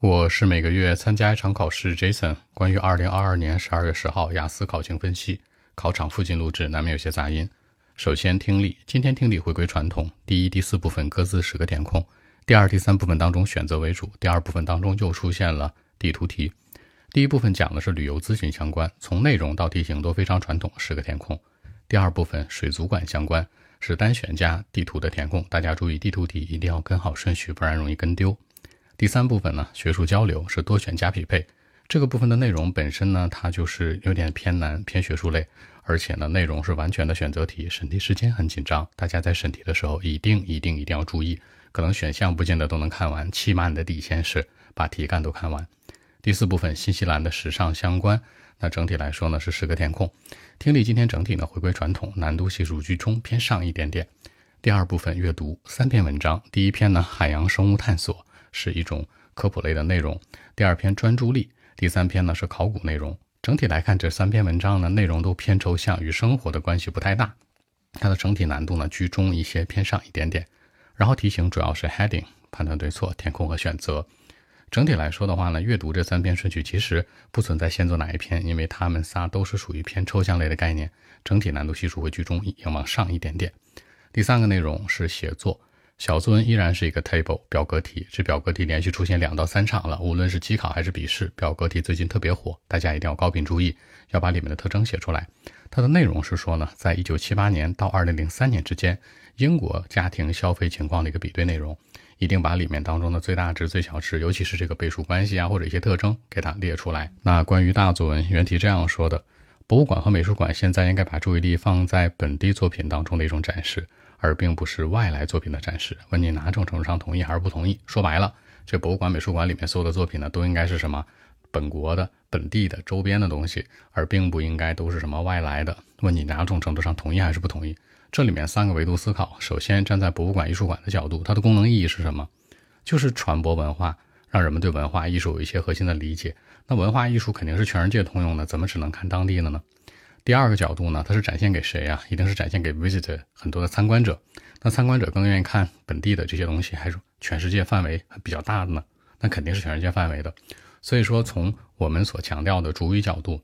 我是每个月参加一场考试，Jason。关于二零二二年十二月十号雅思考情分析，考场附近录制难免有些杂音。首先听力，今天听力回归传统，第一、第四部分各自十个填空，第二、第三部分当中选择为主，第二部分当中又出现了地图题。第一部分讲的是旅游咨询相关，从内容到题型都非常传统，十个填空。第二部分水族馆相关，是单选加地图的填空，大家注意地图题一定要跟好顺序，不然容易跟丢。第三部分呢，学术交流是多选加匹配。这个部分的内容本身呢，它就是有点偏难、偏学术类，而且呢，内容是完全的选择题，审题时间很紧张。大家在审题的时候，一定、一定、一定要注意，可能选项不见得都能看完，起码你的底线是把题干都看完。第四部分，新西兰的时尚相关，那整体来说呢，是十个填空。听力今天整体呢回归传统，难度系数居中，偏上一点点。第二部分阅读三篇文章，第一篇呢，海洋生物探索。是一种科普类的内容。第二篇专注力，第三篇呢是考古内容。整体来看，这三篇文章呢内容都偏抽象，与生活的关系不太大。它的整体难度呢居中一些，偏上一点点。然后题型主要是 heading 判断对错、填空和选择。整体来说的话呢，阅读这三篇顺序其实不存在先做哪一篇，因为它们仨都是属于偏抽象类的概念，整体难度系数会居中，也往上一点点。第三个内容是写作。小作文依然是一个 table 表格题，这表格题连续出现两到三场了。无论是机考还是笔试，表格题最近特别火，大家一定要高频注意，要把里面的特征写出来。它的内容是说呢，在一九七八年到二零零三年之间，英国家庭消费情况的一个比对内容，一定把里面当中的最大值、最小值，尤其是这个倍数关系啊，或者一些特征给它列出来。那关于大作文，原题这样说的：博物馆和美术馆现在应该把注意力放在本地作品当中的一种展示。而并不是外来作品的展示。问你哪种程度上同意还是不同意？说白了，这博物馆、美术馆里面所有的作品呢，都应该是什么？本国的、本地的、周边的东西，而并不应该都是什么外来的。问你哪种程度上同意还是不同意？这里面三个维度思考。首先，站在博物馆、艺术馆的角度，它的功能意义是什么？就是传播文化，让人们对文化艺术有一些核心的理解。那文化艺术肯定是全世界通用的，怎么只能看当地的呢？第二个角度呢，它是展现给谁呀？一定是展现给 visit 很多的参观者。那参观者更愿意看本地的这些东西，还是全世界范围比较大的呢？那肯定是全世界范围的。所以说，从我们所强调的主语角度，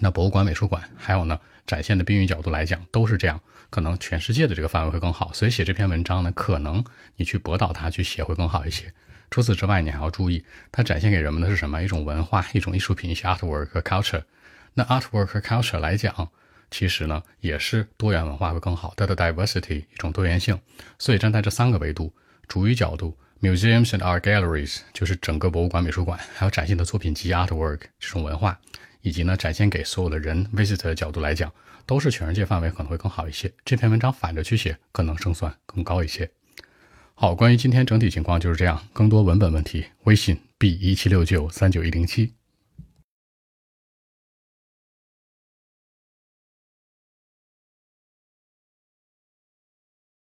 那博物馆、美术馆，还有呢展现的宾语角度来讲，都是这样。可能全世界的这个范围会更好。所以写这篇文章呢，可能你去驳倒它去写会更好一些。除此之外，你还要注意，它展现给人们的是什么？一种文化，一种艺术品，一些 artwork 和 culture。那 artwork 和 culture 来讲，其实呢也是多元文化会更好，它的 diversity 一种多元性。所以站在这三个维度，主语角度，museums and art galleries 就是整个博物馆、美术馆，还有展现的作品集 artwork 这种文化，以及呢展现给所有的人 visitor 的角度来讲，都是全世界范围可能会更好一些。这篇文章反着去写，可能胜算更高一些。好，关于今天整体情况就是这样。更多文本问题，微信 b 一七六九三九一零七。